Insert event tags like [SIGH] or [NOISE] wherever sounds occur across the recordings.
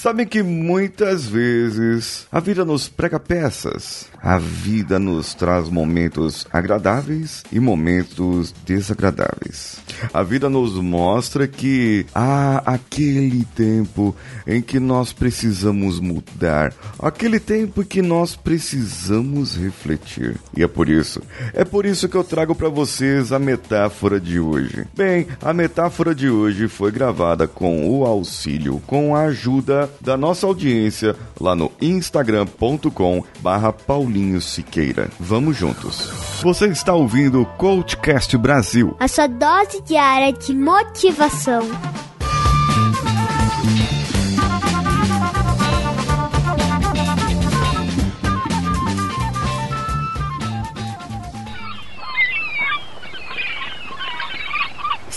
Sabem que muitas vezes a vida nos prega peças. A vida nos traz momentos agradáveis e momentos desagradáveis. A vida nos mostra que há aquele tempo em que nós precisamos mudar, aquele tempo que nós precisamos refletir. E é por isso, é por isso que eu trago para vocês a metáfora de hoje. Bem, a metáfora de hoje foi gravada com o auxílio, com a ajuda da nossa audiência lá no instagram.com barra Paulinho Siqueira. Vamos juntos. Você está ouvindo o Coachcast Brasil. A sua dose diária de motivação.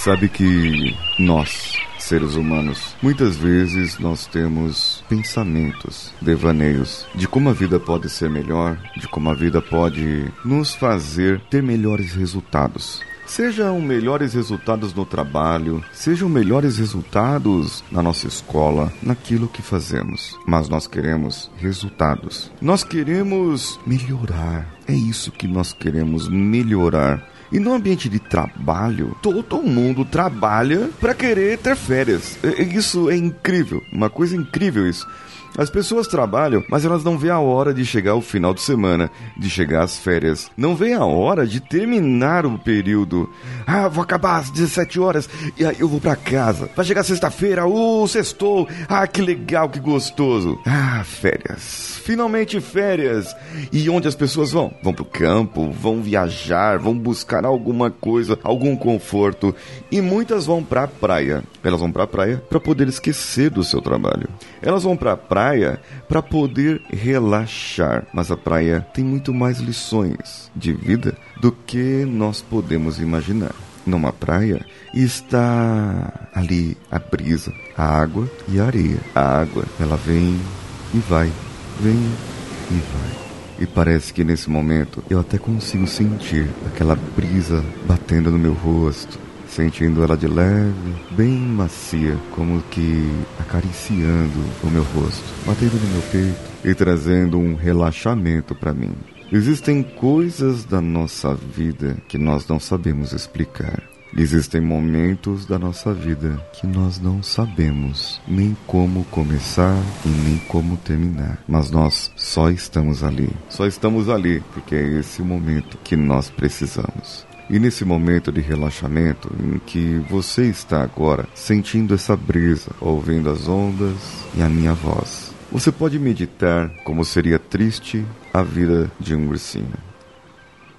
Sabe que nós, seres humanos, muitas vezes nós temos pensamentos, devaneios de como a vida pode ser melhor, de como a vida pode nos fazer ter melhores resultados. Sejam melhores resultados no trabalho, sejam melhores resultados na nossa escola, naquilo que fazemos. Mas nós queremos resultados. Nós queremos melhorar. É isso que nós queremos melhorar. E no ambiente de trabalho, todo mundo trabalha para querer ter férias. Isso é incrível, uma coisa incrível isso. As pessoas trabalham, mas elas não veem a hora de chegar o final de semana, de chegar às férias. Não veem a hora de terminar o período. Ah, vou acabar às 17 horas e aí eu vou para casa. Vai chegar sexta-feira, uh, sextou. Ah, que legal, que gostoso. Ah, férias. Finalmente férias. E onde as pessoas vão? Vão pro campo, vão viajar, vão buscar alguma coisa, algum conforto. E muitas vão pra praia. Elas vão pra praia para poder esquecer do seu trabalho. Elas vão pra praia praia para poder relaxar. Mas a praia tem muito mais lições de vida do que nós podemos imaginar. Numa praia está ali a brisa, a água e a areia. A água, ela vem e vai, vem e vai. E parece que nesse momento eu até consigo sentir aquela brisa batendo no meu rosto, sentindo ela de leve, bem macia, como que acariciando o meu rosto, batendo no meu peito e trazendo um relaxamento para mim. Existem coisas da nossa vida que nós não sabemos explicar. Existem momentos da nossa vida que nós não sabemos nem como começar e nem como terminar, mas nós só estamos ali. Só estamos ali porque é esse momento que nós precisamos. E nesse momento de relaxamento em que você está agora sentindo essa brisa, ouvindo as ondas e a minha voz, você pode meditar como seria triste a vida de um ursinho.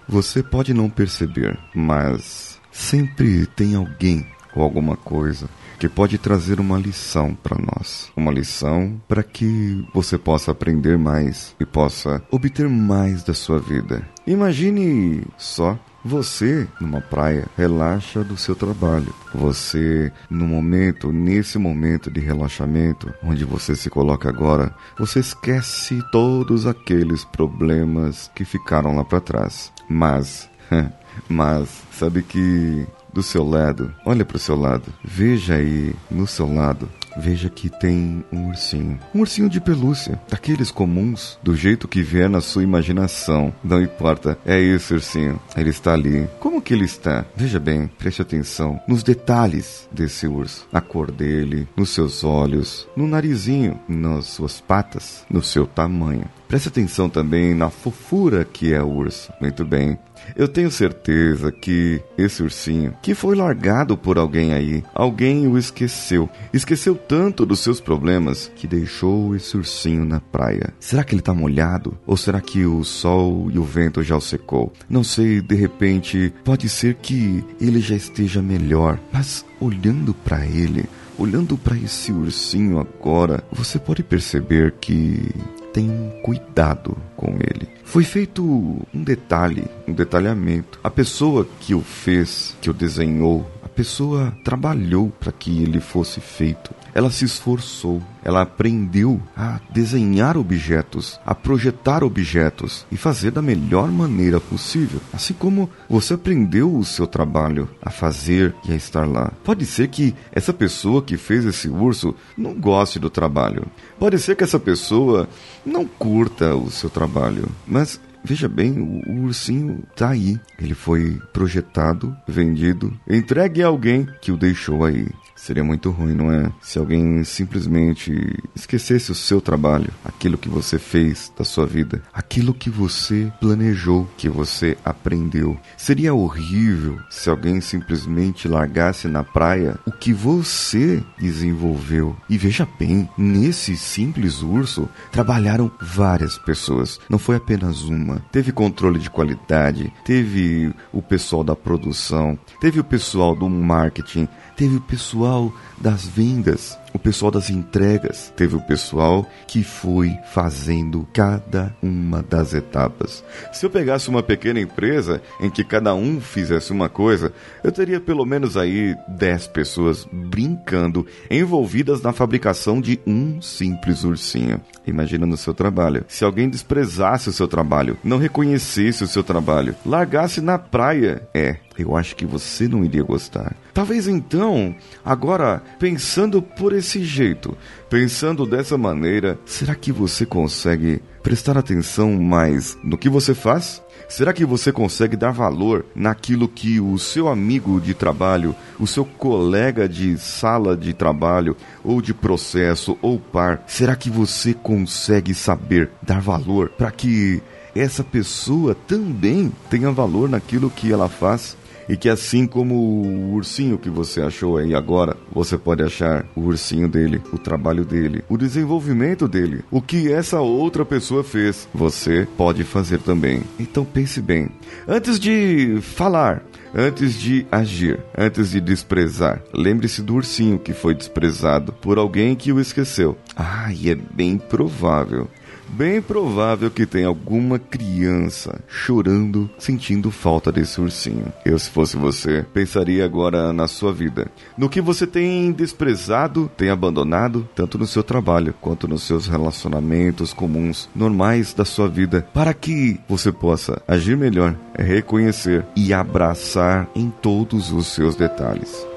Você pode não perceber, mas sempre tem alguém ou alguma coisa que pode trazer uma lição para nós. Uma lição para que você possa aprender mais e possa obter mais da sua vida. Imagine só você, numa praia, relaxa do seu trabalho. Você, no momento, nesse momento de relaxamento, onde você se coloca agora, você esquece todos aqueles problemas que ficaram lá para trás. Mas, [LAUGHS] mas, sabe que do seu lado, olha para o seu lado, veja aí no seu lado veja que tem um ursinho. Um ursinho de pelúcia, daqueles comuns, do jeito que vier na sua imaginação. Não importa, é esse ursinho. Ele está ali. Como que ele está? Veja bem, preste atenção nos detalhes desse urso. A cor dele, nos seus olhos, no narizinho, nas suas patas, no seu tamanho. Preste atenção também na fofura que é o urso. Muito bem. Eu tenho certeza que esse ursinho, que foi largado por alguém aí, alguém o esqueceu. Esqueceu tanto dos seus problemas que deixou esse ursinho na praia. Será que ele tá molhado? Ou será que o sol e o vento já o secou? Não sei, de repente, pode ser que ele já esteja melhor, mas olhando para ele, olhando para esse ursinho agora, você pode perceber que tem cuidado com ele. Foi feito um detalhe, um detalhamento. A pessoa que o fez, que o desenhou, pessoa trabalhou para que ele fosse feito. Ela se esforçou, ela aprendeu a desenhar objetos, a projetar objetos e fazer da melhor maneira possível. Assim como você aprendeu o seu trabalho a fazer e a estar lá. Pode ser que essa pessoa que fez esse urso não goste do trabalho. Pode ser que essa pessoa não curta o seu trabalho, mas Veja bem, o, ursinho tá aí. Ele foi projetado, vendido, entregue a alguém que o deixou aí. Seria muito ruim, não é? Se alguém simplesmente esquecesse o seu trabalho, aquilo que você fez da sua vida, aquilo que você planejou, que você aprendeu. Seria horrível se alguém simplesmente largasse na praia o que você desenvolveu. E veja bem, nesse simples urso trabalharam várias pessoas, não foi apenas uma. Teve controle de qualidade, teve o pessoal da produção, teve o pessoal do marketing, teve o pessoal das vendas, o pessoal das entregas, teve o pessoal que foi fazendo cada uma das etapas. Se eu pegasse uma pequena empresa em que cada um fizesse uma coisa, eu teria pelo menos aí 10 pessoas brincando, envolvidas na fabricação de um simples ursinho. Imagina no seu trabalho. Se alguém desprezasse o seu trabalho, não reconhecesse o seu trabalho, largasse na praia, é, eu acho que você não iria gostar. Talvez então, agora, pensando por esse jeito, pensando dessa maneira, será que você consegue prestar atenção mais no que você faz? Será que você consegue dar valor naquilo que o seu amigo de trabalho, o seu colega de sala de trabalho, ou de processo, ou par, será que você consegue saber dar valor para que essa pessoa também tenha valor naquilo que ela faz? E que assim como o ursinho que você achou aí agora, você pode achar o ursinho dele, o trabalho dele, o desenvolvimento dele, o que essa outra pessoa fez, você pode fazer também. Então pense bem. Antes de falar, antes de agir, antes de desprezar. Lembre-se do ursinho que foi desprezado por alguém que o esqueceu. Ah, e é bem provável bem provável que tenha alguma criança chorando, sentindo falta desse ursinho. Eu, se fosse você, pensaria agora na sua vida. No que você tem desprezado, tem abandonado, tanto no seu trabalho quanto nos seus relacionamentos comuns, normais da sua vida, para que você possa agir melhor, reconhecer e abraçar em todos os seus detalhes.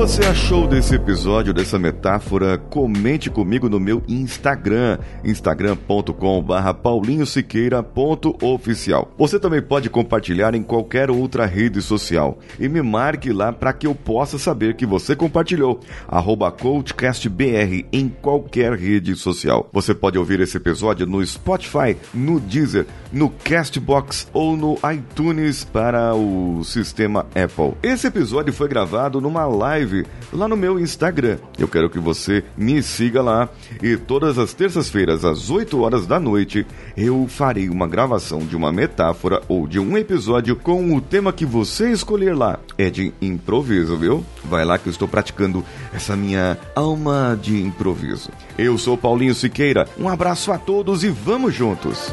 Você achou desse episódio, dessa metáfora? Comente comigo no meu Instagram, instagram.com.br paulinhosiqueira.oficial. Você também pode compartilhar em qualquer outra rede social e me marque lá para que eu possa saber que você compartilhou. Arroba CoachCastBR em qualquer rede social. Você pode ouvir esse episódio no Spotify, no Deezer, no Castbox ou no iTunes para o sistema Apple. Esse episódio foi gravado numa live live lá no meu Instagram. Eu quero que você me siga lá e todas as terças-feiras às 8 horas da noite eu farei uma gravação de uma metáfora ou de um episódio com o tema que você escolher lá. É de improviso, viu? Vai lá que eu estou praticando essa minha alma de improviso. Eu sou Paulinho Siqueira. Um abraço a todos e vamos juntos.